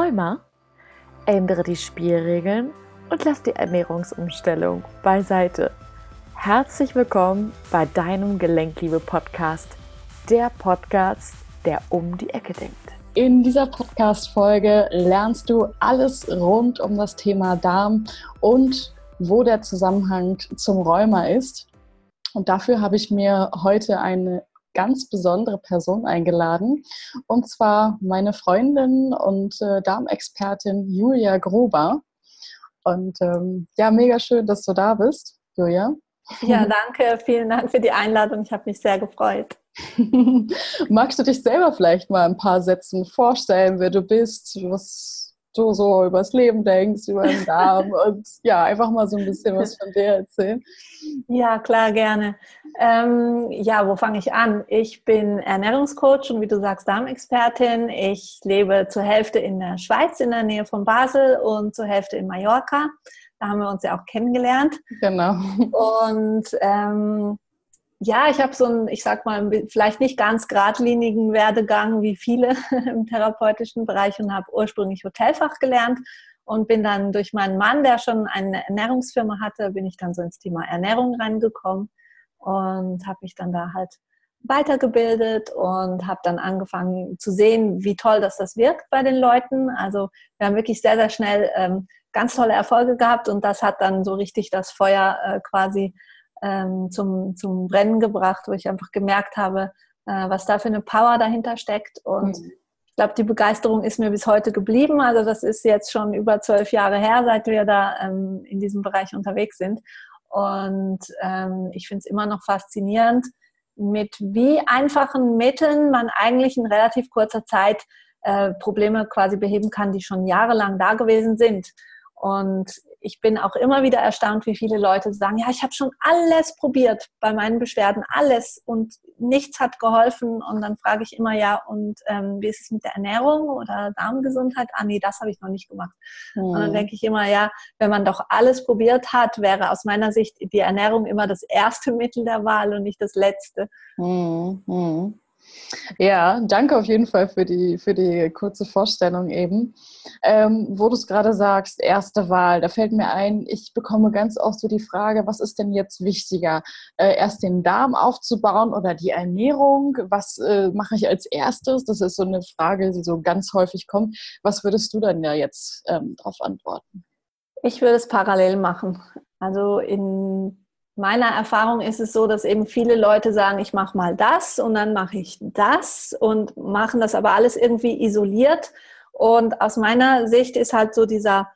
Rheuma? Ändere die Spielregeln und lass die Ernährungsumstellung beiseite. Herzlich willkommen bei deinem Gelenkliebe-Podcast, der Podcast, der um die Ecke denkt. In dieser Podcast-Folge lernst du alles rund um das Thema Darm und wo der Zusammenhang zum Rheuma ist. Und dafür habe ich mir heute eine ganz besondere Person eingeladen. Und zwar meine Freundin und äh, Darmexpertin Julia Gruber. Und ähm, ja, mega schön, dass du da bist, Julia. Ja, danke. Vielen Dank für die Einladung. Ich habe mich sehr gefreut. Magst du dich selber vielleicht mal ein paar Sätzen vorstellen, wer du bist, was du so übers Leben denkst, über den Darm und ja, einfach mal so ein bisschen was von dir erzählen. Ja, klar, gerne. Ähm, ja, wo fange ich an? Ich bin Ernährungscoach und wie du sagst, Darmexpertin. Ich lebe zur Hälfte in der Schweiz, in der Nähe von Basel und zur Hälfte in Mallorca. Da haben wir uns ja auch kennengelernt. Genau. Und ähm, ja, ich habe so einen, ich sag mal, vielleicht nicht ganz geradlinigen Werdegang wie viele im therapeutischen Bereich und habe ursprünglich Hotelfach gelernt und bin dann durch meinen Mann, der schon eine Ernährungsfirma hatte, bin ich dann so ins Thema Ernährung reingekommen und habe mich dann da halt weitergebildet und habe dann angefangen zu sehen, wie toll dass das wirkt bei den Leuten. Also wir haben wirklich sehr, sehr schnell ähm, ganz tolle Erfolge gehabt und das hat dann so richtig das Feuer äh, quasi ähm, zum, zum Brennen gebracht, wo ich einfach gemerkt habe, äh, was da für eine Power dahinter steckt. Und mhm. ich glaube, die Begeisterung ist mir bis heute geblieben. Also das ist jetzt schon über zwölf Jahre her, seit wir da ähm, in diesem Bereich unterwegs sind. Und ähm, ich finde es immer noch faszinierend, mit wie einfachen Mitteln man eigentlich in relativ kurzer Zeit äh, Probleme quasi beheben kann, die schon jahrelang da gewesen sind. Und ich bin auch immer wieder erstaunt, wie viele Leute sagen, ja, ich habe schon alles probiert bei meinen Beschwerden, alles und nichts hat geholfen. Und dann frage ich immer, ja, und ähm, wie ist es mit der Ernährung oder Darmgesundheit? Ah, nee, das habe ich noch nicht gemacht. Mhm. Und dann hm. denke ich immer, ja, wenn man doch alles probiert hat, wäre aus meiner Sicht die Ernährung immer das erste Mittel der Wahl und nicht das letzte. Mhm. Ja, danke auf jeden Fall für die, für die kurze Vorstellung eben. Ähm, wo du es gerade sagst, erste Wahl, da fällt mir ein, ich bekomme ganz oft so die Frage, was ist denn jetzt wichtiger? Äh, erst den Darm aufzubauen oder die Ernährung? Was äh, mache ich als erstes? Das ist so eine Frage, die so ganz häufig kommt. Was würdest du dann ja jetzt ähm, darauf antworten? Ich würde es parallel machen. Also in meiner Erfahrung ist es so, dass eben viele Leute sagen, ich mache mal das und dann mache ich das und machen das aber alles irgendwie isoliert. Und aus meiner Sicht ist halt so dieser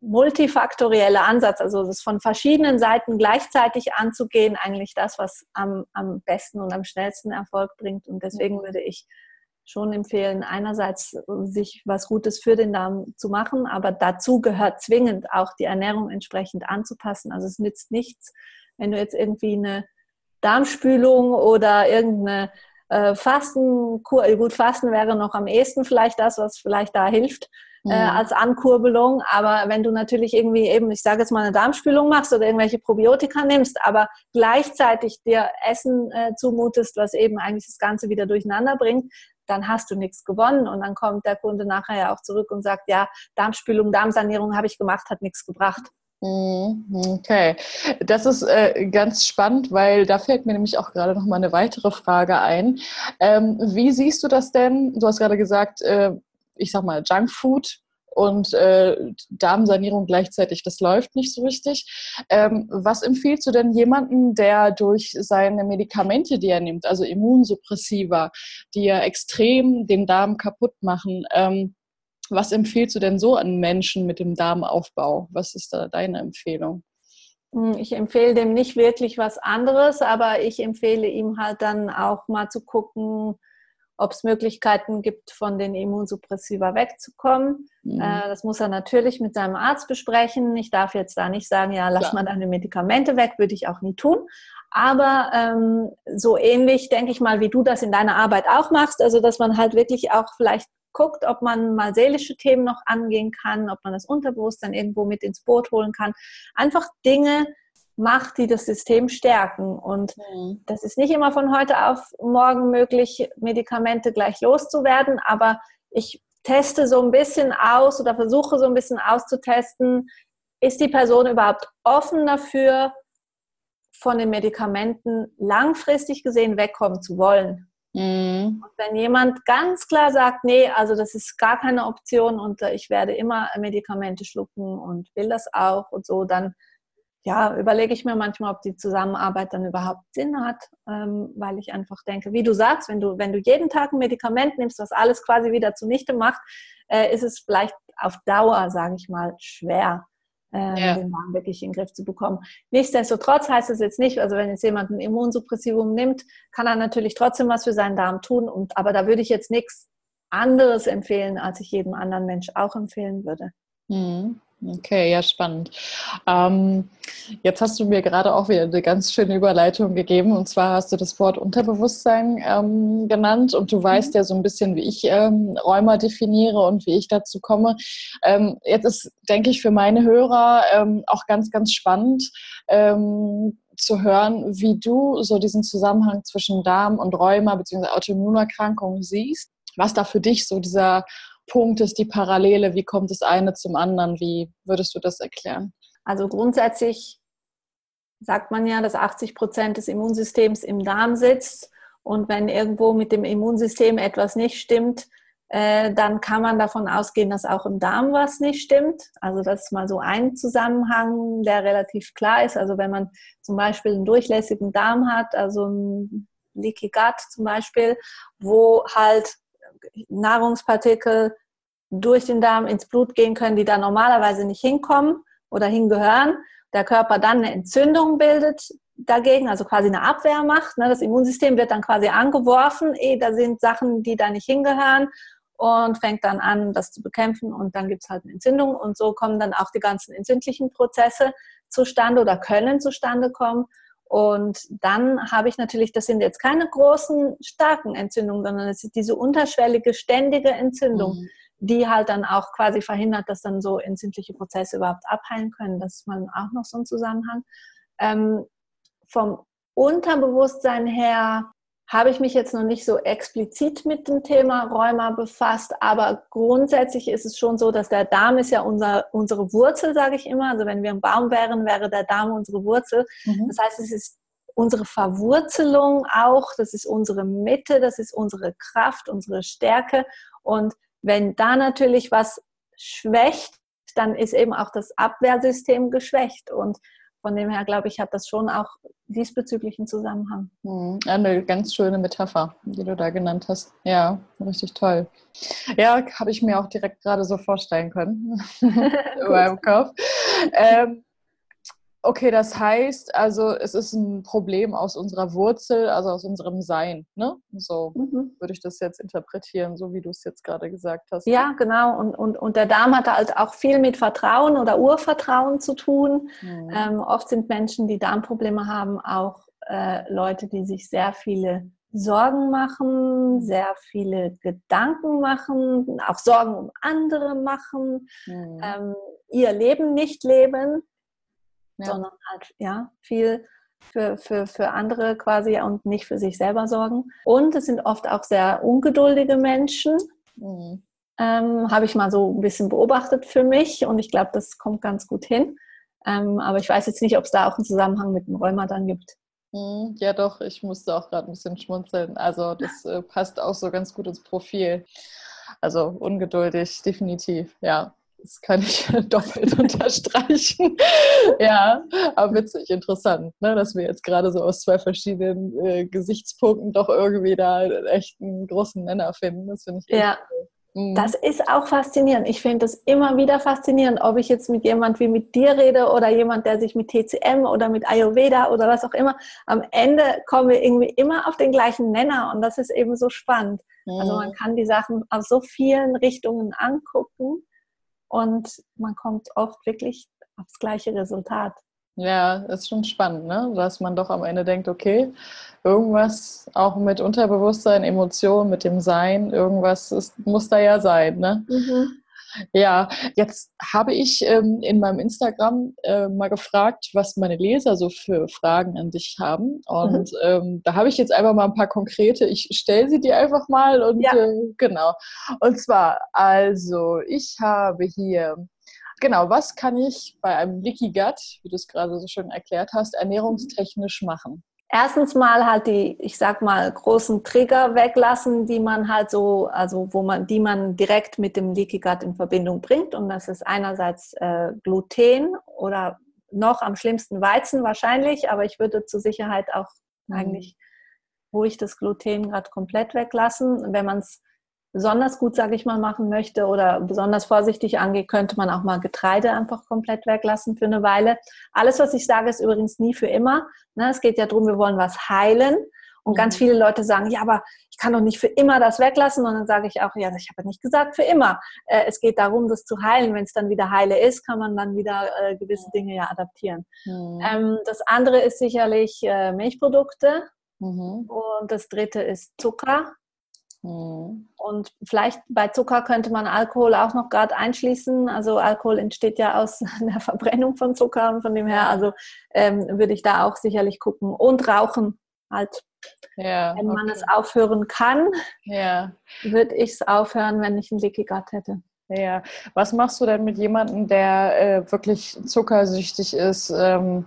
multifaktorielle Ansatz, also das von verschiedenen Seiten gleichzeitig anzugehen, eigentlich das, was am, am besten und am schnellsten Erfolg bringt. Und deswegen mhm. würde ich schon empfehlen, einerseits sich was Gutes für den Darm zu machen, aber dazu gehört zwingend auch die Ernährung entsprechend anzupassen. Also es nützt nichts, wenn du jetzt irgendwie eine Darmspülung oder irgendeine äh, Fastenkur, äh, gut, Fasten wäre noch am ehesten vielleicht das, was vielleicht da hilft. Äh, mhm. als Ankurbelung. Aber wenn du natürlich irgendwie eben, ich sage jetzt mal, eine Darmspülung machst oder irgendwelche Probiotika nimmst, aber gleichzeitig dir Essen äh, zumutest, was eben eigentlich das Ganze wieder durcheinander bringt, dann hast du nichts gewonnen. Und dann kommt der Kunde nachher ja auch zurück und sagt, ja, Darmspülung, Darmsanierung habe ich gemacht, hat nichts gebracht. Mhm, okay, das ist äh, ganz spannend, weil da fällt mir nämlich auch gerade noch mal eine weitere Frage ein. Ähm, wie siehst du das denn? Du hast gerade gesagt, äh, ich sag mal Junkfood und äh, Darmsanierung gleichzeitig, das läuft nicht so richtig. Ähm, was empfiehlst du denn jemanden, der durch seine Medikamente, die er nimmt, also Immunsuppressiva, die ja extrem den Darm kaputt machen, ähm, was empfiehlst du denn so an Menschen mit dem Darmaufbau? Was ist da deine Empfehlung? Hm, ich empfehle dem nicht wirklich was anderes, aber ich empfehle ihm halt dann auch mal zu gucken, ob es Möglichkeiten gibt, von den Immunsuppressiva wegzukommen. Mhm. Äh, das muss er natürlich mit seinem Arzt besprechen. Ich darf jetzt da nicht sagen, ja, lass Klar. mal deine Medikamente weg, würde ich auch nie tun. Aber ähm, so ähnlich, denke ich mal, wie du das in deiner Arbeit auch machst, also dass man halt wirklich auch vielleicht guckt, ob man mal seelische Themen noch angehen kann, ob man das Unterbewusstsein irgendwo mit ins Boot holen kann. Einfach Dinge macht, die das System stärken. Und mhm. das ist nicht immer von heute auf morgen möglich, Medikamente gleich loszuwerden, aber ich teste so ein bisschen aus oder versuche so ein bisschen auszutesten, ist die Person überhaupt offen dafür, von den Medikamenten langfristig gesehen wegkommen zu wollen. Mhm. Und wenn jemand ganz klar sagt, nee, also das ist gar keine Option und äh, ich werde immer Medikamente schlucken und will das auch und so, dann ja, überlege ich mir manchmal, ob die Zusammenarbeit dann überhaupt Sinn hat, ähm, weil ich einfach denke, wie du sagst, wenn du, wenn du jeden Tag ein Medikament nimmst, was alles quasi wieder zunichte macht, äh, ist es vielleicht auf Dauer, sage ich mal, schwer äh, ja. den Darm wirklich in den Griff zu bekommen. Nichtsdestotrotz heißt es jetzt nicht, also wenn jetzt jemand ein Immunsuppressivum nimmt, kann er natürlich trotzdem was für seinen Darm tun. Und, aber da würde ich jetzt nichts anderes empfehlen, als ich jedem anderen Mensch auch empfehlen würde. Mhm. Okay, ja, spannend. Ähm, jetzt hast du mir gerade auch wieder eine ganz schöne Überleitung gegeben. Und zwar hast du das Wort Unterbewusstsein ähm, genannt. Und du weißt mhm. ja so ein bisschen, wie ich ähm, Rheuma definiere und wie ich dazu komme. Ähm, jetzt ist, denke ich, für meine Hörer ähm, auch ganz, ganz spannend ähm, zu hören, wie du so diesen Zusammenhang zwischen Darm und Rheuma bzw. Autoimmunerkrankungen siehst. Was da für dich so dieser Punkt ist, die Parallele? Wie kommt das eine zum anderen? Wie würdest du das erklären? Also grundsätzlich sagt man ja, dass 80 Prozent des Immunsystems im Darm sitzt. Und wenn irgendwo mit dem Immunsystem etwas nicht stimmt, äh, dann kann man davon ausgehen, dass auch im Darm was nicht stimmt. Also das ist mal so ein Zusammenhang, der relativ klar ist. Also wenn man zum Beispiel einen durchlässigen Darm hat, also ein Leaky Gut zum Beispiel, wo halt Nahrungspartikel durch den Darm ins Blut gehen können, die da normalerweise nicht hinkommen oder hingehören. Der Körper dann eine Entzündung bildet dagegen, also quasi eine Abwehr macht. Ne? Das Immunsystem wird dann quasi angeworfen, eh, da sind Sachen, die da nicht hingehören und fängt dann an, das zu bekämpfen und dann gibt es halt eine Entzündung und so kommen dann auch die ganzen entzündlichen Prozesse zustande oder können zustande kommen. Und dann habe ich natürlich, das sind jetzt keine großen, starken Entzündungen, sondern es ist diese unterschwellige, ständige Entzündung, mhm. die halt dann auch quasi verhindert, dass dann so entzündliche Prozesse überhaupt abheilen können. Das ist mal auch noch so ein Zusammenhang. Ähm, vom Unterbewusstsein her habe ich mich jetzt noch nicht so explizit mit dem Thema Rheuma befasst, aber grundsätzlich ist es schon so, dass der Darm ist ja unser, unsere Wurzel, sage ich immer. Also wenn wir ein Baum wären, wäre der Darm unsere Wurzel. Mhm. Das heißt, es ist unsere Verwurzelung auch, das ist unsere Mitte, das ist unsere Kraft, unsere Stärke. Und wenn da natürlich was schwächt, dann ist eben auch das Abwehrsystem geschwächt. Und von dem her, glaube ich, hat das schon auch diesbezüglichen Zusammenhang. Hm, eine ganz schöne Metapher, die du da genannt hast. Ja, richtig toll. Ja, habe ich mir auch direkt gerade so vorstellen können in meinem Kopf. Ähm, Okay, das heißt, also es ist ein Problem aus unserer Wurzel, also aus unserem Sein, ne? So mhm. würde ich das jetzt interpretieren, so wie du es jetzt gerade gesagt hast. Ja, genau. Und, und, und der Darm hat halt auch viel mit Vertrauen oder Urvertrauen zu tun. Mhm. Ähm, oft sind Menschen, die Darmprobleme haben, auch äh, Leute, die sich sehr viele Sorgen machen, sehr viele Gedanken machen, auch Sorgen um andere machen, mhm. ähm, ihr Leben nicht leben ja. sondern halt ja viel für, für, für andere quasi und nicht für sich selber sorgen. Und es sind oft auch sehr ungeduldige Menschen. Mhm. Ähm, Habe ich mal so ein bisschen beobachtet für mich und ich glaube, das kommt ganz gut hin. Ähm, aber ich weiß jetzt nicht, ob es da auch einen Zusammenhang mit dem Rheuma dann gibt. Mhm. Ja, doch, ich musste auch gerade ein bisschen schmunzeln. Also, das äh, passt auch so ganz gut ins Profil. Also, ungeduldig, definitiv, ja. Das kann ich doppelt unterstreichen. ja, aber witzig, interessant, ne, dass wir jetzt gerade so aus zwei verschiedenen äh, Gesichtspunkten doch irgendwie da echt einen großen Nenner finden. Das finde ich ja. Cool. Mhm. Das ist auch faszinierend. Ich finde das immer wieder faszinierend, ob ich jetzt mit jemand wie mit dir rede oder jemand, der sich mit TCM oder mit Ayurveda oder was auch immer. Am Ende kommen wir irgendwie immer auf den gleichen Nenner und das ist eben so spannend. Mhm. Also man kann die Sachen aus so vielen Richtungen angucken und man kommt oft wirklich aufs gleiche Resultat. Ja, ist schon spannend, ne? dass man doch am Ende denkt, okay, irgendwas auch mit Unterbewusstsein, Emotionen, mit dem Sein, irgendwas ist, muss da ja sein. Ne? Mhm. Ja, jetzt habe ich ähm, in meinem Instagram äh, mal gefragt, was meine Leser so für Fragen an dich haben. Und mhm. ähm, da habe ich jetzt einfach mal ein paar konkrete. Ich stelle sie dir einfach mal und ja. äh, genau. Und zwar, also, ich habe hier genau, was kann ich bei einem Leaky Gut, wie du es gerade so schön erklärt hast, ernährungstechnisch machen? Erstens mal halt die, ich sag mal, großen Trigger weglassen, die man halt so, also wo man, die man direkt mit dem Leaky Gut in Verbindung bringt. Und das ist einerseits äh, Gluten oder noch am schlimmsten Weizen wahrscheinlich, aber ich würde zur Sicherheit auch mhm. eigentlich ruhig das Gluten gerade komplett weglassen. Wenn man es besonders gut, sage ich mal, machen möchte oder besonders vorsichtig angeht, könnte man auch mal Getreide einfach komplett weglassen für eine Weile. Alles, was ich sage, ist übrigens nie für immer. Ne? Es geht ja darum, wir wollen was heilen. Und ganz mhm. viele Leute sagen, ja, aber ich kann doch nicht für immer das weglassen. Und dann sage ich auch, ja, ich habe nicht gesagt für immer. Äh, es geht darum, das zu heilen. Wenn es dann wieder heile ist, kann man dann wieder äh, gewisse Dinge ja adaptieren. Mhm. Ähm, das andere ist sicherlich äh, Milchprodukte. Mhm. Und das dritte ist Zucker. Mhm. Und vielleicht bei Zucker könnte man Alkohol auch noch gerade einschließen. Also Alkohol entsteht ja aus der Verbrennung von Zucker und von dem her, also ähm, würde ich da auch sicherlich gucken. Und Rauchen halt. Ja, wenn man okay. es aufhören kann, ja. würde ich es aufhören, wenn ich einen Leaky Gut hätte. Ja, was machst du denn mit jemandem, der äh, wirklich zuckersüchtig ist? Ähm,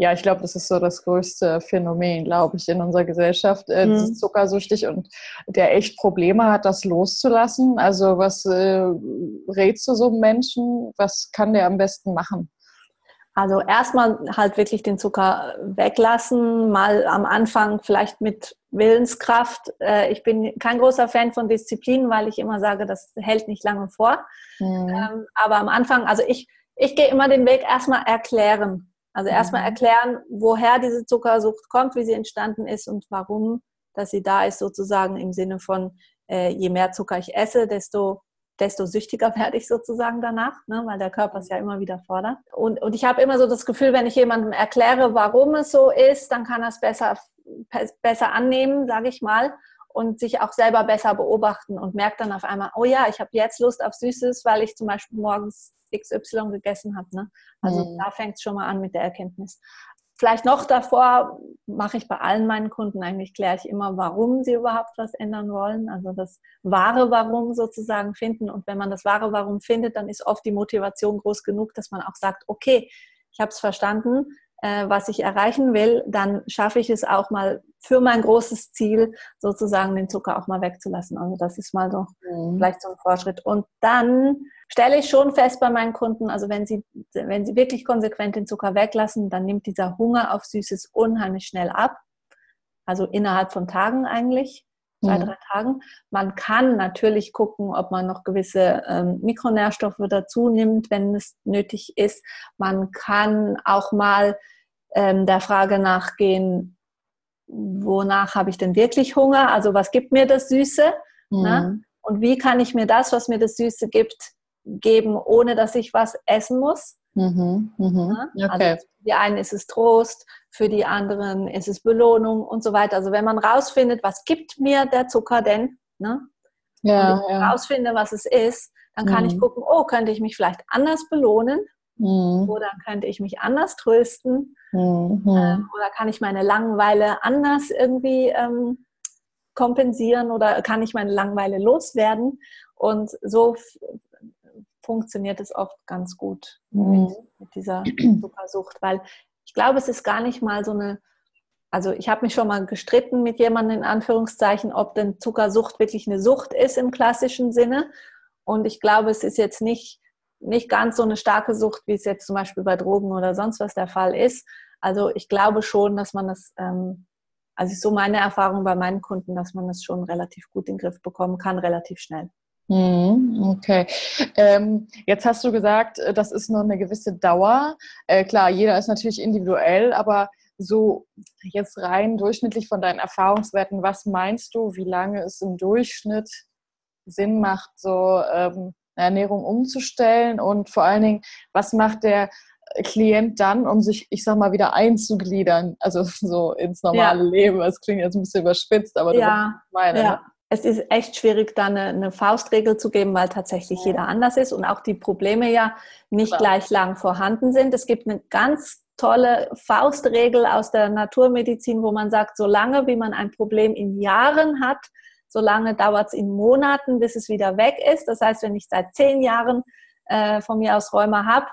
ja, ich glaube, das ist so das größte Phänomen, glaube ich, in unserer Gesellschaft. Äh, mhm. zuckersüchtig und der echt Probleme hat, das loszulassen. Also was äh, rätst du so einem Menschen? Was kann der am besten machen? Also erstmal halt wirklich den Zucker weglassen, mal am Anfang vielleicht mit Willenskraft. Äh, ich bin kein großer Fan von Disziplin, weil ich immer sage, das hält nicht lange vor. Mhm. Ähm, aber am Anfang, also ich, ich gehe immer den Weg erstmal erklären. Also erstmal mhm. erklären, woher diese Zuckersucht kommt, wie sie entstanden ist und warum, dass sie da ist, sozusagen im Sinne von, äh, je mehr Zucker ich esse, desto, desto süchtiger werde ich sozusagen danach, ne, weil der Körper es ja immer wieder fordert. Und, und ich habe immer so das Gefühl, wenn ich jemandem erkläre, warum es so ist, dann kann er es besser, besser annehmen, sage ich mal und sich auch selber besser beobachten und merkt dann auf einmal, oh ja, ich habe jetzt Lust auf Süßes, weil ich zum Beispiel morgens XY gegessen habe. Ne? Also mhm. da fängt es schon mal an mit der Erkenntnis. Vielleicht noch davor mache ich bei allen meinen Kunden eigentlich, kläre ich immer, warum sie überhaupt was ändern wollen. Also das wahre Warum sozusagen finden. Und wenn man das wahre Warum findet, dann ist oft die Motivation groß genug, dass man auch sagt, okay, ich habe es verstanden, äh, was ich erreichen will, dann schaffe ich es auch mal für mein großes Ziel sozusagen den Zucker auch mal wegzulassen. Also das ist mal so mhm. vielleicht so ein Fortschritt. Und dann stelle ich schon fest bei meinen Kunden, also wenn sie, wenn sie wirklich konsequent den Zucker weglassen, dann nimmt dieser Hunger auf Süßes unheimlich schnell ab. Also innerhalb von Tagen eigentlich zwei, drei Tagen. Man kann natürlich gucken, ob man noch gewisse ähm, Mikronährstoffe dazu nimmt, wenn es nötig ist. Man kann auch mal ähm, der Frage nachgehen, wonach habe ich denn wirklich Hunger? Also was gibt mir das Süße? Mhm. Ne? Und wie kann ich mir das, was mir das Süße gibt, geben, ohne dass ich was essen muss? Mhm. Mhm. Ne? Okay. Also für die einen ist es Trost, für die anderen ist es Belohnung und so weiter. Also wenn man rausfindet, was gibt mir der Zucker denn, ne? ja, und ich ja. rausfinde, was es ist, dann kann mhm. ich gucken, oh, könnte ich mich vielleicht anders belohnen mhm. oder könnte ich mich anders trösten mhm. ähm, oder kann ich meine Langeweile anders irgendwie ähm, kompensieren oder kann ich meine Langeweile loswerden und so funktioniert es oft ganz gut mit, mhm. mit dieser Zuckersucht, weil ich glaube, es ist gar nicht mal so eine, also ich habe mich schon mal gestritten mit jemandem in Anführungszeichen, ob denn Zuckersucht wirklich eine Sucht ist im klassischen Sinne. Und ich glaube, es ist jetzt nicht, nicht ganz so eine starke Sucht, wie es jetzt zum Beispiel bei Drogen oder sonst was der Fall ist. Also ich glaube schon, dass man das, ähm, also ist so meine Erfahrung bei meinen Kunden, dass man das schon relativ gut in den Griff bekommen kann, relativ schnell. Mhm, okay. Ähm, jetzt hast du gesagt, äh, das ist nur eine gewisse Dauer. Äh, klar, jeder ist natürlich individuell, aber so jetzt rein durchschnittlich von deinen Erfahrungswerten, was meinst du, wie lange es im Durchschnitt Sinn macht, so ähm, Ernährung umzustellen und vor allen Dingen, was macht der Klient dann, um sich, ich sag mal, wieder einzugliedern, also so ins normale ja. Leben. Das klingt jetzt ein bisschen überspitzt, aber du ja. meine. Ja. Es ist echt schwierig, da eine, eine, Faustregel zu geben, weil tatsächlich ja. jeder anders ist und auch die Probleme ja nicht Klar. gleich lang vorhanden sind. Es gibt eine ganz tolle Faustregel aus der Naturmedizin, wo man sagt, solange wie man ein Problem in Jahren hat, solange dauert es in Monaten, bis es wieder weg ist. Das heißt, wenn ich seit zehn Jahren äh, von mir aus Rheuma habe,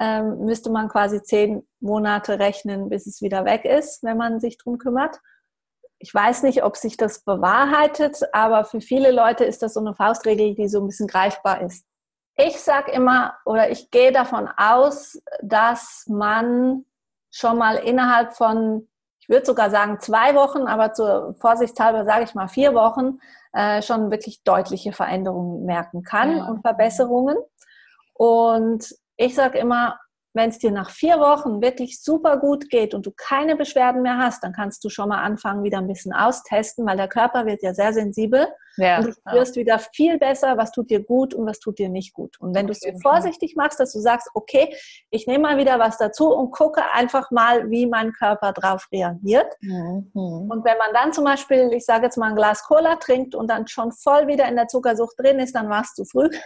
ähm, müsste man quasi zehn Monate rechnen, bis es wieder weg ist, wenn man sich drum kümmert ich weiß nicht, ob sich das bewahrheitet, aber für viele Leute ist das so eine Faustregel, die so ein bisschen greifbar ist. Ich sage immer oder ich gehe davon aus, dass man schon mal innerhalb von, ich würde sogar sagen zwei Wochen, aber zur Vorsichtshalber sage ich mal vier Wochen, äh, schon wirklich deutliche Veränderungen merken kann ja. und Verbesserungen. Und ich sage immer, wenn es dir nach vier Wochen wirklich super gut geht und du keine Beschwerden mehr hast, dann kannst du schon mal anfangen, wieder ein bisschen austesten, weil der Körper wird ja sehr sensibel ja, und du spürst ja. wieder viel besser, was tut dir gut und was tut dir nicht gut. Und wenn du es so vorsichtig machst, dass du sagst, okay, ich nehme mal wieder was dazu und gucke einfach mal, wie mein Körper drauf reagiert. Mhm. Und wenn man dann zum Beispiel, ich sage jetzt mal ein Glas Cola trinkt und dann schon voll wieder in der Zuckersucht drin ist, dann war es zu früh.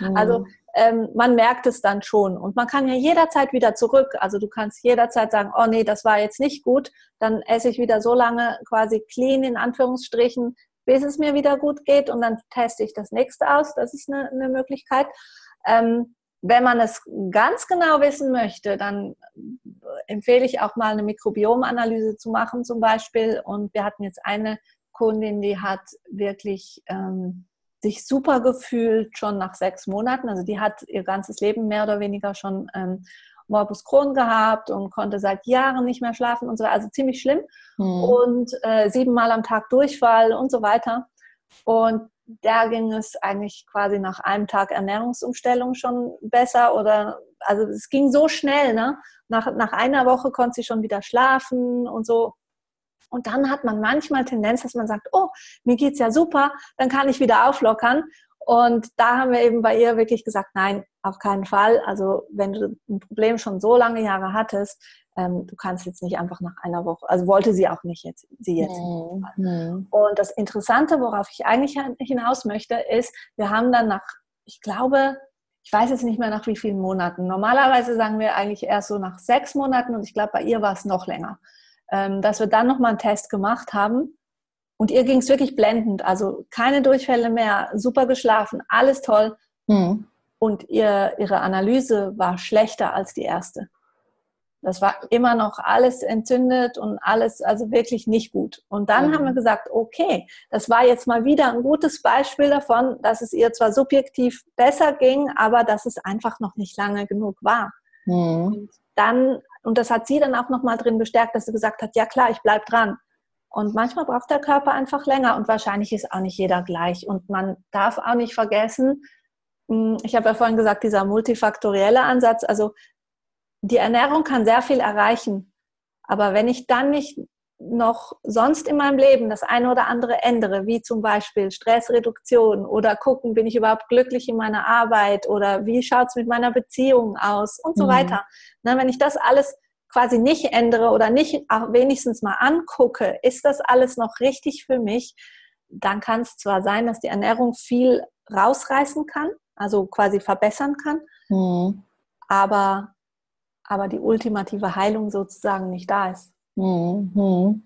Mhm. Also ähm, man merkt es dann schon. Und man kann ja jederzeit wieder zurück. Also du kannst jederzeit sagen, oh nee, das war jetzt nicht gut. Dann esse ich wieder so lange quasi clean in Anführungsstrichen, bis es mir wieder gut geht und dann teste ich das nächste aus. Das ist eine, eine Möglichkeit. Ähm, wenn man es ganz genau wissen möchte, dann empfehle ich auch mal eine Mikrobiomanalyse zu machen zum Beispiel. Und wir hatten jetzt eine Kundin, die hat wirklich ähm, sich super gefühlt schon nach sechs Monaten. Also die hat ihr ganzes Leben mehr oder weniger schon ähm, Morbus Crohn gehabt und konnte seit Jahren nicht mehr schlafen und so weiter. Also ziemlich schlimm. Mhm. Und äh, siebenmal am Tag Durchfall und so weiter. Und da ging es eigentlich quasi nach einem Tag Ernährungsumstellung schon besser oder also es ging so schnell, ne? Nach, nach einer Woche konnte sie schon wieder schlafen und so. Und dann hat man manchmal Tendenz, dass man sagt, oh, mir geht's ja super, dann kann ich wieder auflockern. Und da haben wir eben bei ihr wirklich gesagt, nein, auf keinen Fall. Also wenn du ein Problem schon so lange Jahre hattest, ähm, du kannst jetzt nicht einfach nach einer Woche, also wollte sie auch nicht jetzt, sie jetzt. Mhm. Und das Interessante, worauf ich eigentlich hinaus möchte, ist, wir haben dann nach, ich glaube, ich weiß jetzt nicht mehr nach wie vielen Monaten. Normalerweise sagen wir eigentlich erst so nach sechs Monaten und ich glaube, bei ihr war es noch länger dass wir dann nochmal einen Test gemacht haben. Und ihr ging es wirklich blendend. Also keine Durchfälle mehr, super geschlafen, alles toll. Mhm. Und ihr, ihre Analyse war schlechter als die erste. Das war immer noch alles entzündet und alles, also wirklich nicht gut. Und dann mhm. haben wir gesagt, okay, das war jetzt mal wieder ein gutes Beispiel davon, dass es ihr zwar subjektiv besser ging, aber dass es einfach noch nicht lange genug war. Mhm. Und dann und das hat sie dann auch nochmal drin bestärkt, dass sie gesagt hat, ja klar, ich bleibe dran. Und manchmal braucht der Körper einfach länger und wahrscheinlich ist auch nicht jeder gleich. Und man darf auch nicht vergessen, hm, ich habe ja vorhin gesagt, dieser multifaktorielle Ansatz, also die Ernährung kann sehr viel erreichen. Aber wenn ich dann nicht noch sonst in meinem Leben das eine oder andere ändere, wie zum Beispiel Stressreduktion oder gucken, bin ich überhaupt glücklich in meiner Arbeit oder wie schaut es mit meiner Beziehung aus und so mhm. weiter. Na, wenn ich das alles quasi nicht ändere oder nicht auch wenigstens mal angucke, ist das alles noch richtig für mich, dann kann es zwar sein, dass die Ernährung viel rausreißen kann, also quasi verbessern kann, mhm. aber, aber die ultimative Heilung sozusagen nicht da ist. Mhm.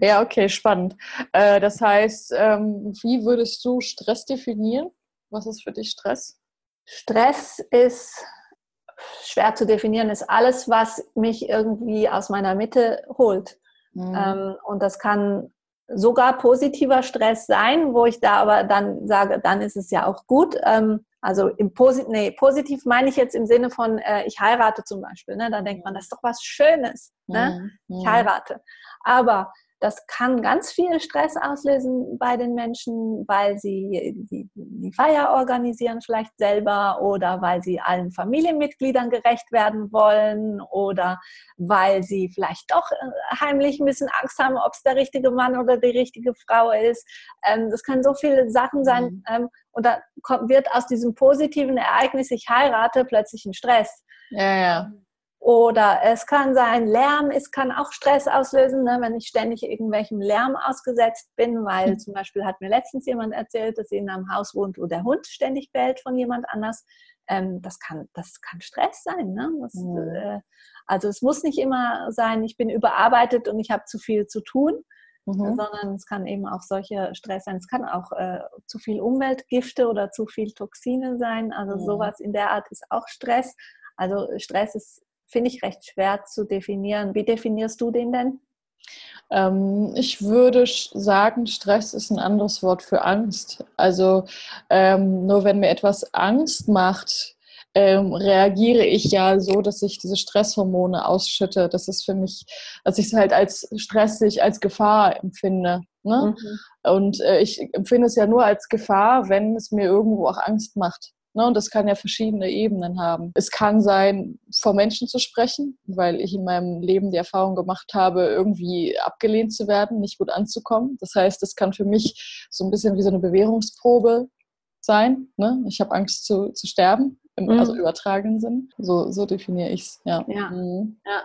Ja, okay, spannend. Äh, das heißt, ähm, wie würdest du Stress definieren? Was ist für dich Stress? Stress ist schwer zu definieren, ist alles, was mich irgendwie aus meiner Mitte holt. Mhm. Ähm, und das kann sogar positiver Stress sein, wo ich da aber dann sage, dann ist es ja auch gut. Ähm, also im Posit nee, positiv meine ich jetzt im Sinne von, äh, ich heirate zum Beispiel. Ne? Da denkt man, das ist doch was Schönes. Ne? Mhm. Ich heirate. Aber das kann ganz viel Stress auslösen bei den Menschen, weil sie die, die, Feier organisieren vielleicht selber oder weil sie allen Familienmitgliedern gerecht werden wollen oder weil sie vielleicht doch äh, heimlich ein bisschen Angst haben, ob es der richtige Mann oder die richtige Frau ist. Ähm, das können so viele Sachen sein. Mhm. Ähm, und da wird aus diesem positiven Ereignis, ich heirate, plötzlich ein Stress. Ja, ja. Oder es kann sein, Lärm, es kann auch Stress auslösen, ne, wenn ich ständig irgendwelchem Lärm ausgesetzt bin, weil mhm. zum Beispiel hat mir letztens jemand erzählt, dass sie in einem Haus wohnt, wo der Hund ständig bellt von jemand anders. Ähm, das, kann, das kann Stress sein. Ne? Das, mhm. äh, also es muss nicht immer sein, ich bin überarbeitet und ich habe zu viel zu tun, mhm. sondern es kann eben auch solche Stress sein. Es kann auch äh, zu viel Umweltgifte oder zu viel Toxine sein. Also mhm. sowas in der Art ist auch Stress. Also Stress ist finde ich recht schwer zu definieren. Wie definierst du den denn? Ähm, ich würde sagen, Stress ist ein anderes Wort für Angst. Also ähm, nur wenn mir etwas Angst macht, ähm, reagiere ich ja so, dass ich diese Stresshormone ausschütte. Das ist für mich, dass ich es halt als stressig, als Gefahr empfinde. Ne? Mhm. Und äh, ich empfinde es ja nur als Gefahr, wenn es mir irgendwo auch Angst macht. Ne? Und das kann ja verschiedene Ebenen haben. Es kann sein, vor Menschen zu sprechen, weil ich in meinem Leben die Erfahrung gemacht habe, irgendwie abgelehnt zu werden, nicht gut anzukommen. Das heißt, es kann für mich so ein bisschen wie so eine Bewährungsprobe sein. Ne? Ich habe Angst zu, zu sterben im mhm. also übertragenen Sinn. So, so definiere ich es. Ja. Ja. Mhm. ja.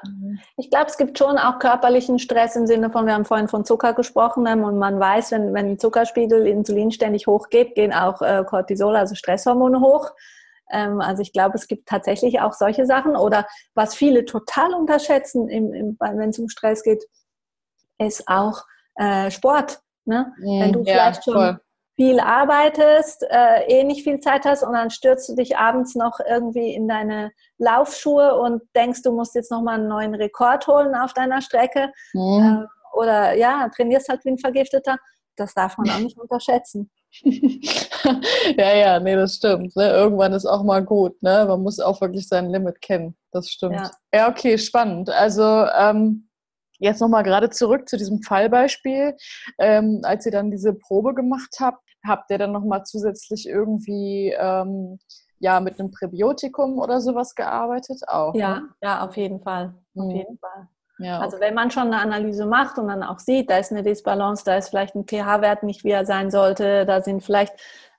Ich glaube, es gibt schon auch körperlichen Stress im Sinne von, wir haben vorhin von Zucker gesprochen ähm, und man weiß, wenn, wenn Zuckerspiegel, Insulin ständig hochgeht, gehen auch äh, Cortisol, also Stresshormone hoch. Ähm, also ich glaube, es gibt tatsächlich auch solche Sachen. Oder was viele total unterschätzen, wenn es um Stress geht, ist auch äh, Sport. Ne? Mhm, wenn du vielleicht schon voll viel arbeitest, äh, eh nicht viel Zeit hast und dann stürzt du dich abends noch irgendwie in deine Laufschuhe und denkst, du musst jetzt nochmal einen neuen Rekord holen auf deiner Strecke. Mhm. Äh, oder ja, trainierst halt wie ein Vergifteter. Das darf man auch nicht unterschätzen. ja, ja, nee, das stimmt. Ne? Irgendwann ist auch mal gut. Ne? Man muss auch wirklich sein Limit kennen. Das stimmt. Ja, ja okay, spannend. Also ähm, jetzt nochmal gerade zurück zu diesem Fallbeispiel. Ähm, als ihr dann diese Probe gemacht habt, Habt ihr dann nochmal zusätzlich irgendwie ähm, ja, mit einem Präbiotikum oder sowas gearbeitet? Auch, ja, ne? ja, auf jeden Fall. Auf mhm. jeden Fall. Ja, also wenn man schon eine Analyse macht und dann auch sieht, da ist eine Disbalance, da ist vielleicht ein pH-Wert nicht, wie er sein sollte, da sind vielleicht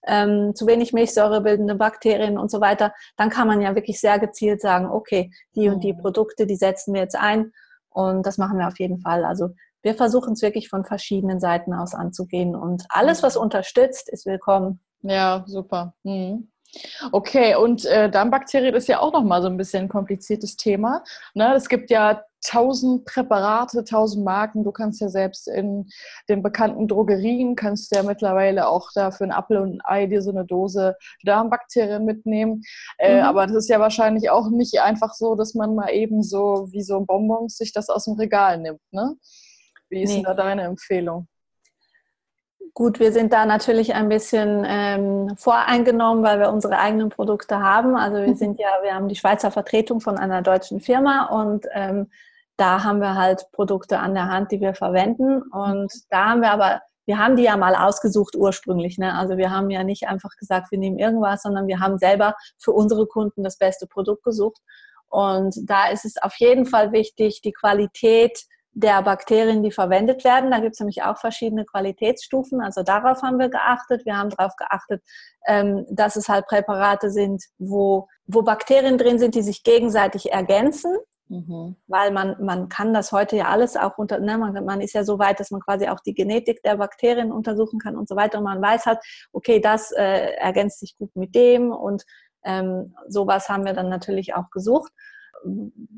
ähm, zu wenig milchsäurebildende Bakterien und so weiter, dann kann man ja wirklich sehr gezielt sagen, okay, die und die mhm. Produkte, die setzen wir jetzt ein und das machen wir auf jeden Fall. Also wir versuchen es wirklich von verschiedenen Seiten aus anzugehen und alles, was unterstützt, ist willkommen. Ja, super. Mhm. Okay, und äh, Darmbakterien ist ja auch nochmal so ein bisschen ein kompliziertes Thema. Ne? Es gibt ja tausend Präparate, tausend Marken. Du kannst ja selbst in den bekannten Drogerien, kannst ja mittlerweile auch da für ein Apfel und ein Ei dir so eine Dose Darmbakterien mitnehmen. Äh, mhm. aber das ist ja wahrscheinlich auch nicht einfach so, dass man mal eben so wie so Bonbons sich das aus dem Regal nimmt. Ne? Wie ist nee. denn da deine Empfehlung? Gut, wir sind da natürlich ein bisschen ähm, voreingenommen, weil wir unsere eigenen Produkte haben. Also wir sind ja, wir haben die Schweizer Vertretung von einer deutschen Firma und ähm, da haben wir halt Produkte an der Hand, die wir verwenden. Und da haben wir aber, wir haben die ja mal ausgesucht ursprünglich. Ne? Also wir haben ja nicht einfach gesagt, wir nehmen irgendwas, sondern wir haben selber für unsere Kunden das beste Produkt gesucht. Und da ist es auf jeden Fall wichtig, die Qualität der Bakterien, die verwendet werden. Da gibt es nämlich auch verschiedene Qualitätsstufen. Also darauf haben wir geachtet. Wir haben darauf geachtet, ähm, dass es halt Präparate sind, wo, wo Bakterien drin sind, die sich gegenseitig ergänzen. Mhm. Weil man, man kann das heute ja alles auch unter, ne, man, man ist ja so weit, dass man quasi auch die Genetik der Bakterien untersuchen kann und so weiter. Und man weiß halt, okay, das äh, ergänzt sich gut mit dem und ähm, sowas haben wir dann natürlich auch gesucht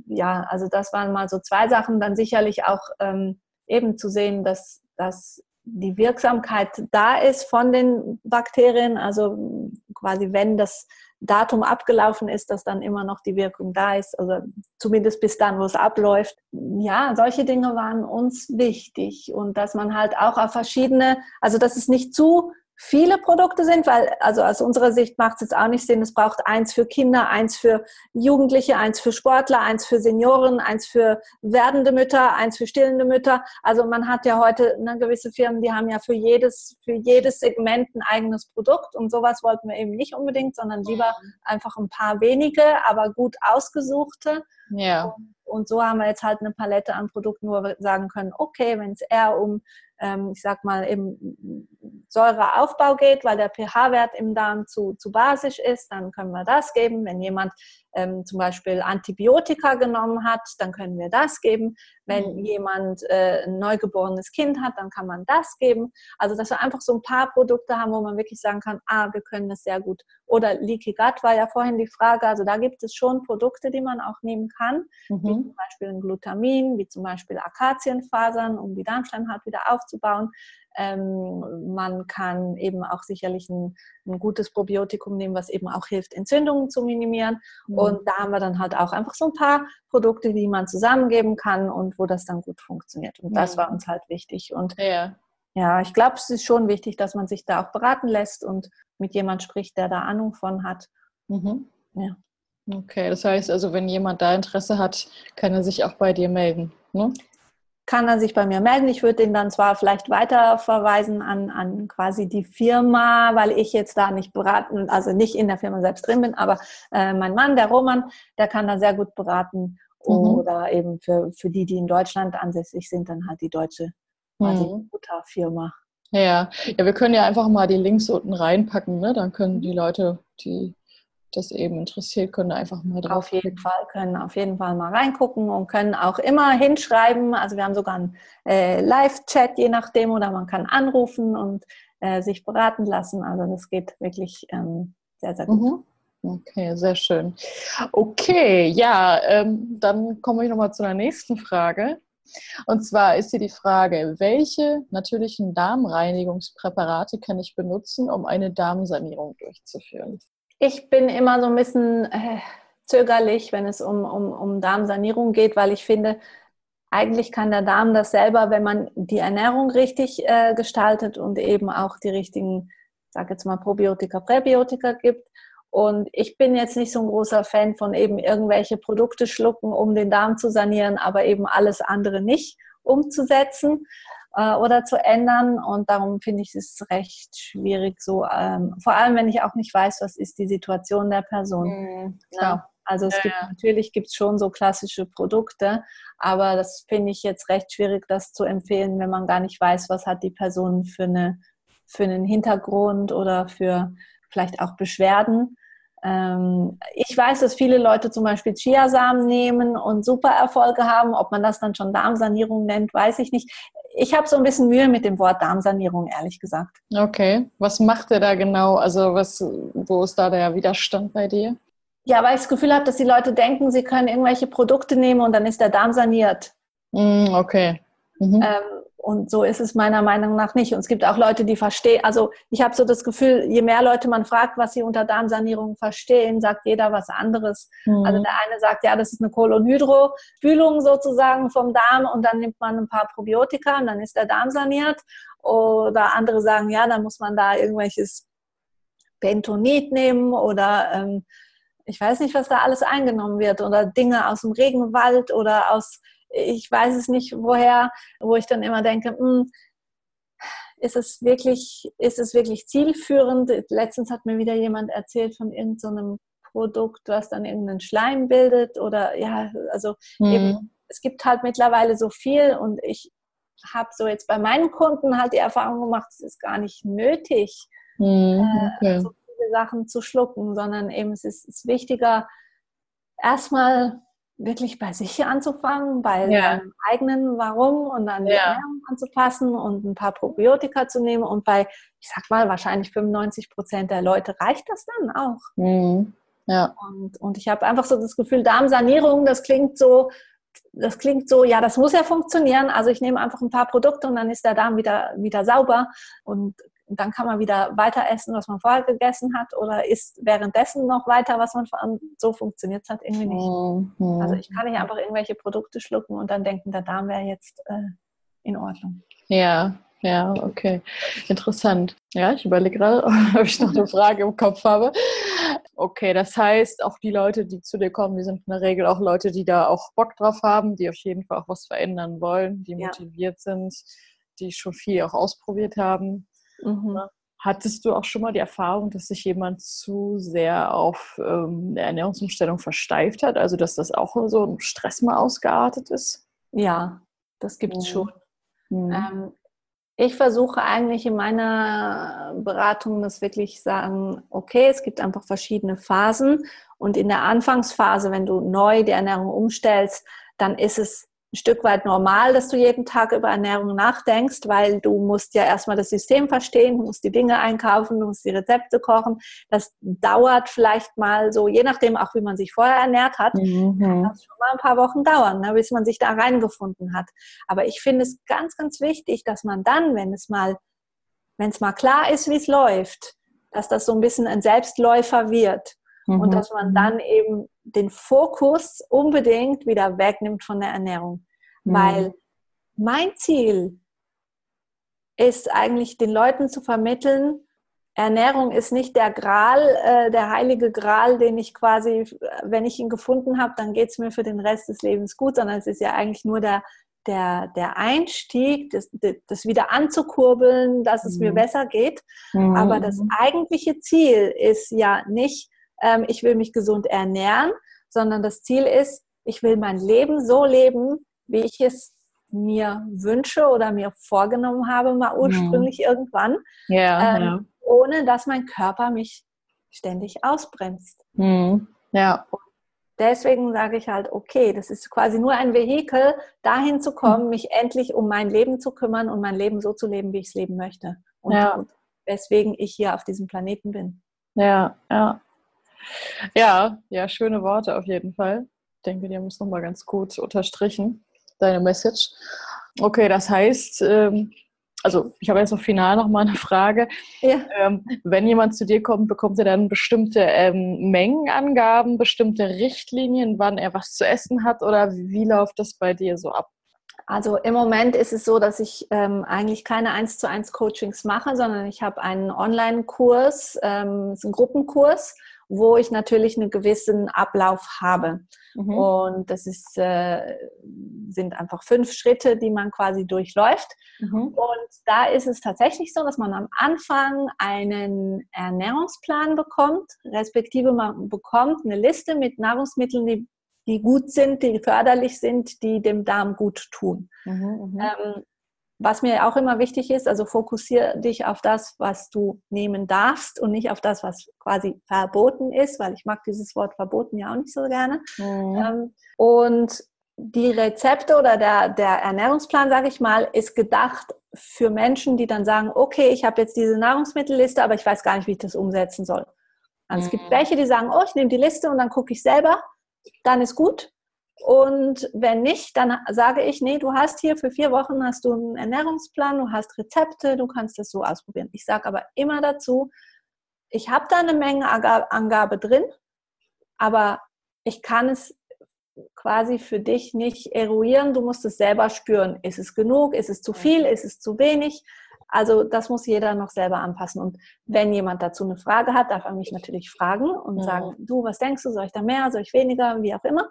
ja, also das waren mal so zwei Sachen. Dann sicherlich auch ähm, eben zu sehen, dass, dass die Wirksamkeit da ist von den Bakterien. Also quasi, wenn das Datum abgelaufen ist, dass dann immer noch die Wirkung da ist, also zumindest bis dann, wo es abläuft. Ja, solche Dinge waren uns wichtig und dass man halt auch auf verschiedene, also dass es nicht zu viele Produkte sind, weil also aus unserer Sicht macht es jetzt auch nicht Sinn, es braucht eins für Kinder, eins für Jugendliche, eins für Sportler, eins für Senioren, eins für werdende Mütter, eins für stillende Mütter. Also man hat ja heute ne, gewisse Firmen, die haben ja für jedes, für jedes Segment ein eigenes Produkt und sowas wollten wir eben nicht unbedingt, sondern lieber einfach ein paar wenige, aber gut ausgesuchte. Ja. Und, und so haben wir jetzt halt eine Palette an Produkten, wo wir sagen können, okay, wenn es eher um ähm, ich sag mal, im Säureaufbau geht, weil der pH-Wert im Darm zu, zu basisch ist, dann können wir das geben. Wenn jemand ähm, zum Beispiel Antibiotika genommen hat, dann können wir das geben. Wenn mhm. jemand äh, ein neugeborenes Kind hat, dann kann man das geben. Also dass wir einfach so ein paar Produkte haben, wo man wirklich sagen kann, ah, wir können das sehr gut. Oder Leaky Gut war ja vorhin die Frage. Also da gibt es schon Produkte, die man auch nehmen kann, mhm. wie zum Beispiel ein Glutamin, wie zum Beispiel Akazienfasern, um die Darmschleimhaut wieder aufzubauen. Ähm, man kann eben auch sicherlich ein, ein, gutes Probiotikum nehmen, was eben auch hilft, Entzündungen zu minimieren. Mhm. Und da haben wir dann halt auch einfach so ein paar Produkte, die man zusammengeben kann und wo das dann gut funktioniert. Und das mhm. war uns halt wichtig. Und ja, ja ich glaube, es ist schon wichtig, dass man sich da auch beraten lässt und mit jemand spricht, der da Ahnung von hat. Mhm. Ja. Okay, das heißt also, wenn jemand da Interesse hat, kann er sich auch bei dir melden. Ne? Kann er sich bei mir melden. Ich würde ihn dann zwar vielleicht weiterverweisen an, an quasi die Firma, weil ich jetzt da nicht beraten, also nicht in der Firma selbst drin bin, aber äh, mein Mann, der Roman, der kann da sehr gut beraten. Mhm. Oder eben für, für die, die in Deutschland ansässig sind, dann halt die deutsche quasi mhm. Mutterfirma. Ja. ja, wir können ja einfach mal die Links unten reinpacken, ne? dann können die Leute, die das eben interessiert, können einfach mal drauf. Auf jeden Fall, können auf jeden Fall mal reingucken und können auch immer hinschreiben. Also wir haben sogar einen äh, Live-Chat, je nachdem, oder man kann anrufen und äh, sich beraten lassen. Also das geht wirklich ähm, sehr, sehr gut. Mhm. Okay, sehr schön. Okay, ja, ähm, dann komme ich nochmal zu der nächsten Frage. Und zwar ist hier die Frage, welche natürlichen Darmreinigungspräparate kann ich benutzen, um eine Darmsanierung durchzuführen? Ich bin immer so ein bisschen äh, zögerlich, wenn es um, um, um Darmsanierung geht, weil ich finde, eigentlich kann der Darm das selber, wenn man die Ernährung richtig äh, gestaltet und eben auch die richtigen, sag jetzt mal Probiotika, Präbiotika gibt. Und ich bin jetzt nicht so ein großer Fan von eben irgendwelche Produkte schlucken, um den Darm zu sanieren, aber eben alles andere nicht umzusetzen äh, oder zu ändern. Und darum finde ich es recht schwierig, so ähm, vor allem, wenn ich auch nicht weiß, was ist die Situation der Person. Mhm, ja. Also es ja, gibt natürlich gibt es schon so klassische Produkte, aber das finde ich jetzt recht schwierig, das zu empfehlen, wenn man gar nicht weiß, was hat die Person für eine für einen Hintergrund oder für vielleicht auch Beschwerden. Ähm, ich weiß, dass viele Leute zum Beispiel Chiasamen nehmen und super Erfolge haben. Ob man das dann schon Darmsanierung nennt, weiß ich nicht. Ich habe so ein bisschen Mühe mit dem Wort Darmsanierung, ehrlich gesagt. Okay. Was macht er da genau? Also was, wo ist da der Widerstand bei dir? Ja, weil ich das Gefühl habe, dass die Leute denken, sie können irgendwelche Produkte nehmen und dann ist der Darm saniert. Mm, okay. Mhm. Ähm, und so ist es meiner Meinung nach nicht. Und es gibt auch Leute, die verstehen, also ich habe so das Gefühl, je mehr Leute man fragt, was sie unter Darmsanierung verstehen, sagt jeder was anderes. Mhm. Also der eine sagt, ja, das ist eine Kolonhydrospülung sozusagen vom Darm und dann nimmt man ein paar Probiotika und dann ist der Darm saniert. Oder andere sagen, ja, dann muss man da irgendwelches Bentonit nehmen oder ähm, ich weiß nicht, was da alles eingenommen wird oder Dinge aus dem Regenwald oder aus ich weiß es nicht woher, wo ich dann immer denke, mh, hm, ist es wirklich, ist es wirklich zielführend? Letztens hat mir wieder jemand erzählt von irgendeinem so Produkt, was dann irgendeinen Schleim bildet oder ja, also mhm. eben, es gibt halt mittlerweile so viel und ich habe so jetzt bei meinen Kunden halt die Erfahrung gemacht, es ist gar nicht nötig, mhm, okay. äh, so viele Sachen zu schlucken, sondern eben es ist, ist wichtiger, erstmal wirklich bei sich anzufangen, bei ja. seinem eigenen Warum und dann die ja. Ernährung anzupassen und ein paar Probiotika zu nehmen. Und bei, ich sag mal, wahrscheinlich 95 Prozent der Leute reicht das dann auch. Mhm. Ja. Und, und ich habe einfach so das Gefühl, Darmsanierung, das klingt so, das klingt so, ja, das muss ja funktionieren. Also ich nehme einfach ein paar Produkte und dann ist der Darm wieder, wieder sauber. Und und dann kann man wieder weiter essen, was man vorher gegessen hat oder isst währenddessen noch weiter, was man so funktioniert es halt irgendwie nicht. Mhm. Also ich kann nicht einfach irgendwelche Produkte schlucken und dann denken, der Darm wäre jetzt äh, in Ordnung. Ja, ja, okay. Interessant. Ja, ich überlege gerade, ob ich noch eine Frage im Kopf habe. Okay, das heißt, auch die Leute, die zu dir kommen, die sind in der Regel auch Leute, die da auch Bock drauf haben, die auf jeden Fall auch was verändern wollen, die motiviert ja. sind, die schon viel auch ausprobiert haben. Mhm. Ne? Hattest du auch schon mal die Erfahrung, dass sich jemand zu sehr auf ähm, eine Ernährungsumstellung versteift hat? Also, dass das auch so ein Stress mal ausgeartet ist? Ja, das gibt es mhm. schon. Mhm. Ähm, Ich versuche eigentlich in meiner Beratung das wirklich sagen, okay, es gibt einfach verschiedene Phasen und in der Anfangsphase, wenn du neu die Ernährung umstellst, dann ist es ein Stück weit normal, dass du jeden Tag über Ernährung nachdenkst, weil du musst ja erstmal das System verstehen, du musst die Dinge einkaufen, du musst die Rezepte kochen. Das dauert vielleicht mal so, je nachdem auch, wie man sich vorher ernährt hat, mhm. kann das schon mal ein paar Wochen dauern, ne, bis man sich da reingefunden hat. Aber ich finde es ganz, ganz wichtig, dass man dann, wenn es mal, wenn es mal klar ist, wie es läuft, dass das so ein bisschen ein Selbstläufer wird. Mhm. Und dass man dann eben den Fokus unbedingt wieder wegnimmt von der Ernährung. Mhm. Weil mein Ziel ist eigentlich den Leuten zu vermitteln, Ernährung ist nicht der Gral, äh, der heilige Gral, den ich quasi, wenn ich ihn gefunden habe, dann geht es mir für den Rest des Lebens gut, sondern es ist ja eigentlich nur der, der, der Einstieg, das, das wieder anzukurbeln, dass es mhm. mir besser geht. Mhm. Aber das eigentliche Ziel ist ja nicht, ähm, ich will mich gesund ernähren, sondern das Ziel ist, ich will mein Leben so leben, wie ich es mir wünsche oder mir vorgenommen habe, mal mhm. ursprünglich mhm. irgendwann, ja, ähm, ja. ohne dass mein Körper mich ständig ausbremst. Mhm. Ja. deswegen sage ich halt, okay, das ist quasi nur ein Vehikel, dahin zu kommen, mhm. mich endlich um mein Leben zu kümmern und mein Leben so zu leben, wie ich es leben möchte. Und, ja. weswegen ich hier auf diesem Planeten bin. Ja, ja. Ja, ja, schöne Worte auf jeden Fall. Ich denke, die haben es nochmal ganz gut unterstrichen, deine Message. Okay, das heißt, ähm, also ich habe jetzt noch final nochmal eine Frage. Ja. Ähm, wenn jemand zu dir kommt, bekommt er dann bestimmte ähm, Mengenangaben, bestimmte Richtlinien, wann er was zu essen hat oder wie läuft das bei dir so ab? Also im Moment ist es so, dass ich ähm, eigentlich keine 1 zu 1 Coachings mache, sondern ich habe einen Online-Kurs, ähm, ist ein Gruppenkurs wo ich natürlich einen gewissen Ablauf habe. Mhm. Und das ist, äh, sind einfach fünf Schritte, die man quasi durchläuft. Mhm. Und da ist es tatsächlich so, dass man am Anfang einen Ernährungsplan bekommt, respektive man bekommt eine Liste mit Nahrungsmitteln, die, die gut sind, die förderlich sind, die dem Darm gut tun. Mhm, mhm. ähm, was mir auch immer wichtig ist, also fokussiere dich auf das, was du nehmen darfst und nicht auf das, was quasi verboten ist, weil ich mag dieses Wort verboten ja auch nicht so gerne. Mhm. Ähm, und die Rezepte oder der, der Ernährungsplan, sage ich mal, ist gedacht für Menschen, die dann sagen, okay, ich habe jetzt diese Nahrungsmittelliste, aber ich weiß gar nicht, wie ich das umsetzen soll. Also mhm. es gibt mhm. welche, die sagen, oh, ich nehme die Liste und dann gucke ich selber, dann ist gut. Und wenn nicht, dann sage ich, nee, du hast hier für vier Wochen hast du einen Ernährungsplan, du hast Rezepte, du kannst das so ausprobieren. Ich sage aber immer dazu, ich habe da eine Menge Angabe drin, aber ich kann es quasi für dich nicht eruieren. Du musst es selber spüren. Ist es genug? Ist es zu viel? Ist es zu wenig? Also das muss jeder noch selber anpassen. Und wenn jemand dazu eine Frage hat, darf er mich natürlich fragen und ja. sagen, du, was denkst du? Soll ich da mehr? Soll ich weniger? Wie auch immer.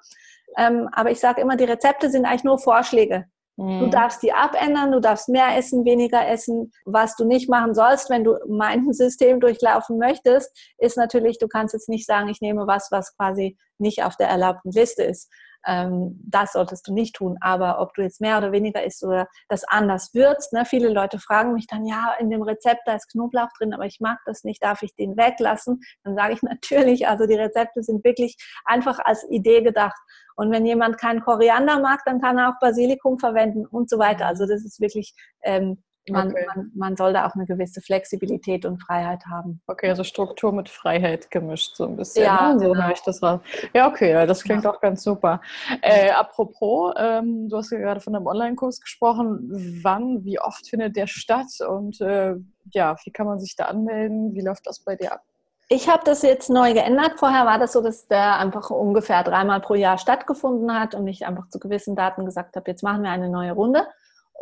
Ähm, aber ich sage immer, die Rezepte sind eigentlich nur Vorschläge. Mhm. Du darfst die abändern, du darfst mehr essen, weniger essen. Was du nicht machen sollst, wenn du mein System durchlaufen möchtest, ist natürlich, du kannst jetzt nicht sagen, ich nehme was, was quasi nicht auf der erlaubten Liste ist. Ähm, das solltest du nicht tun. Aber ob du jetzt mehr oder weniger isst oder das anders würzt, ne? viele Leute fragen mich dann, ja, in dem Rezept, da ist Knoblauch drin, aber ich mag das nicht, darf ich den weglassen? Dann sage ich natürlich, also die Rezepte sind wirklich einfach als Idee gedacht. Und wenn jemand keinen Koriander mag, dann kann er auch Basilikum verwenden und so weiter. Also das ist wirklich ähm, man, okay. man, man, soll da auch eine gewisse Flexibilität und Freiheit haben. Okay, also Struktur mit Freiheit gemischt so ein bisschen. Ja, ne? so genau. ich das war. Ja, okay, das klingt ja. auch ganz super. Äh, apropos, ähm, du hast ja gerade von einem Online-Kurs gesprochen. Wann, wie oft findet der statt und äh, ja, wie kann man sich da anmelden? Wie läuft das bei dir ab? Ich habe das jetzt neu geändert. Vorher war das so, dass der einfach ungefähr dreimal pro Jahr stattgefunden hat und ich einfach zu gewissen Daten gesagt habe, jetzt machen wir eine neue Runde.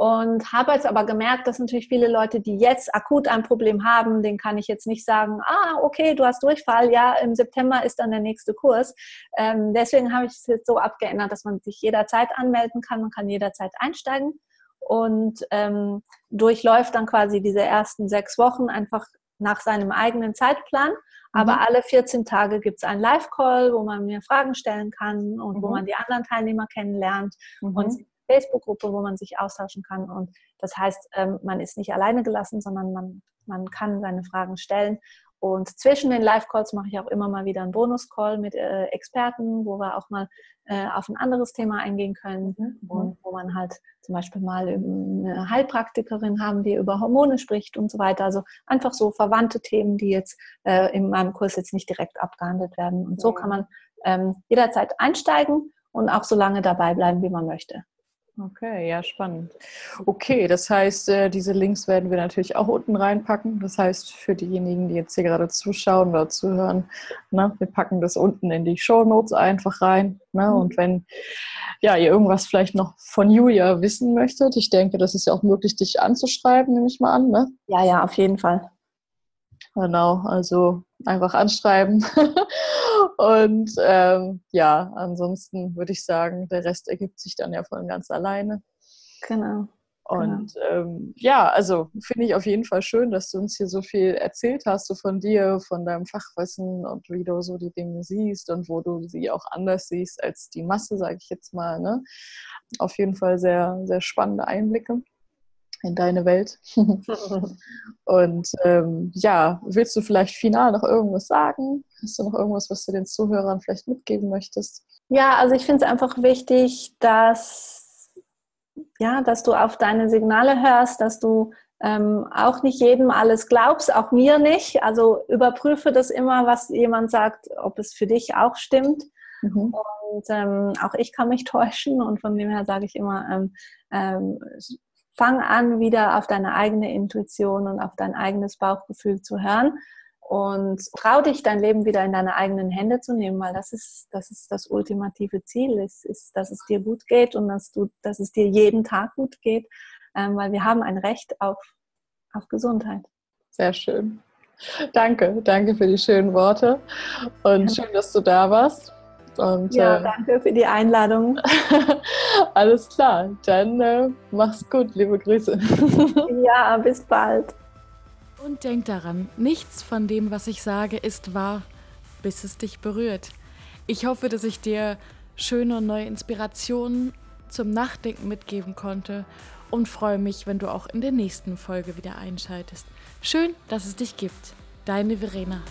Und habe jetzt aber gemerkt, dass natürlich viele Leute, die jetzt akut ein Problem haben, den kann ich jetzt nicht sagen, ah, okay, du hast Durchfall, ja, im September ist dann der nächste Kurs. Ähm, deswegen habe ich es jetzt so abgeändert, dass man sich jederzeit anmelden kann, man kann jederzeit einsteigen und ähm, durchläuft dann quasi diese ersten sechs Wochen einfach nach seinem eigenen Zeitplan. Aber mhm. alle 14 Tage gibt es einen Live-Call, wo man mir Fragen stellen kann und mhm. wo man die anderen Teilnehmer kennenlernt. Mhm. Und Facebook-Gruppe, wo man sich austauschen kann. Und das heißt, ähm, man ist nicht alleine gelassen, sondern man, man kann seine Fragen stellen. Und zwischen den Live-Calls mache ich auch immer mal wieder einen Bonus-Call mit äh, Experten, wo wir auch mal äh, auf ein anderes Thema eingehen können mhm. und wo man halt zum Beispiel mal eine Heilpraktikerin haben, die über Hormone spricht und so weiter. Also einfach so verwandte Themen, die jetzt äh, in meinem Kurs jetzt nicht direkt abgehandelt werden. Und so kann man ähm, jederzeit einsteigen und auch so lange dabei bleiben, wie man möchte. Okay, ja, spannend. Okay, das heißt, äh, diese Links werden wir natürlich auch unten reinpacken. Das heißt, für diejenigen, die jetzt hier gerade zuschauen oder zuhören, ne, wir packen das unten in die Show Notes einfach rein. Ne? Mhm. Und wenn ja, ihr irgendwas vielleicht noch von Julia wissen möchtet, ich denke, das ist ja auch möglich, dich anzuschreiben, nehme ich mal an. Ne? Ja, ja, auf jeden Fall. Genau, also einfach anschreiben. Und ähm, ja, ansonsten würde ich sagen, der Rest ergibt sich dann ja von ganz alleine. Genau. Und genau. ähm, ja, also finde ich auf jeden Fall schön, dass du uns hier so viel erzählt hast, so von dir, von deinem Fachwissen und wie du so die Dinge siehst und wo du sie auch anders siehst als die Masse, sage ich jetzt mal. Ne? Auf jeden Fall sehr, sehr spannende Einblicke in deine Welt. und ähm, ja, willst du vielleicht final noch irgendwas sagen? Hast du noch irgendwas, was du den Zuhörern vielleicht mitgeben möchtest? Ja, also ich finde es einfach wichtig, dass, ja, dass du auf deine Signale hörst, dass du ähm, auch nicht jedem alles glaubst, auch mir nicht. Also überprüfe das immer, was jemand sagt, ob es für dich auch stimmt. Mhm. Und ähm, auch ich kann mich täuschen und von dem her sage ich immer, ähm, ähm fang an, wieder auf deine eigene Intuition und auf dein eigenes Bauchgefühl zu hören und trau dich, dein Leben wieder in deine eigenen Hände zu nehmen, weil das ist das, ist das ultimative Ziel, ist, ist, dass es dir gut geht und dass, du, dass es dir jeden Tag gut geht, ähm, weil wir haben ein Recht auf, auf Gesundheit. Sehr schön. Danke, danke für die schönen Worte und schön, dass du da warst. Und, ja, äh, danke für die Einladung. alles klar, dann äh, mach's gut, liebe Grüße. ja, bis bald. Und denk daran, nichts von dem, was ich sage, ist wahr, bis es dich berührt. Ich hoffe, dass ich dir schöne und neue Inspirationen zum Nachdenken mitgeben konnte und freue mich, wenn du auch in der nächsten Folge wieder einschaltest. Schön, dass es dich gibt. Deine Verena.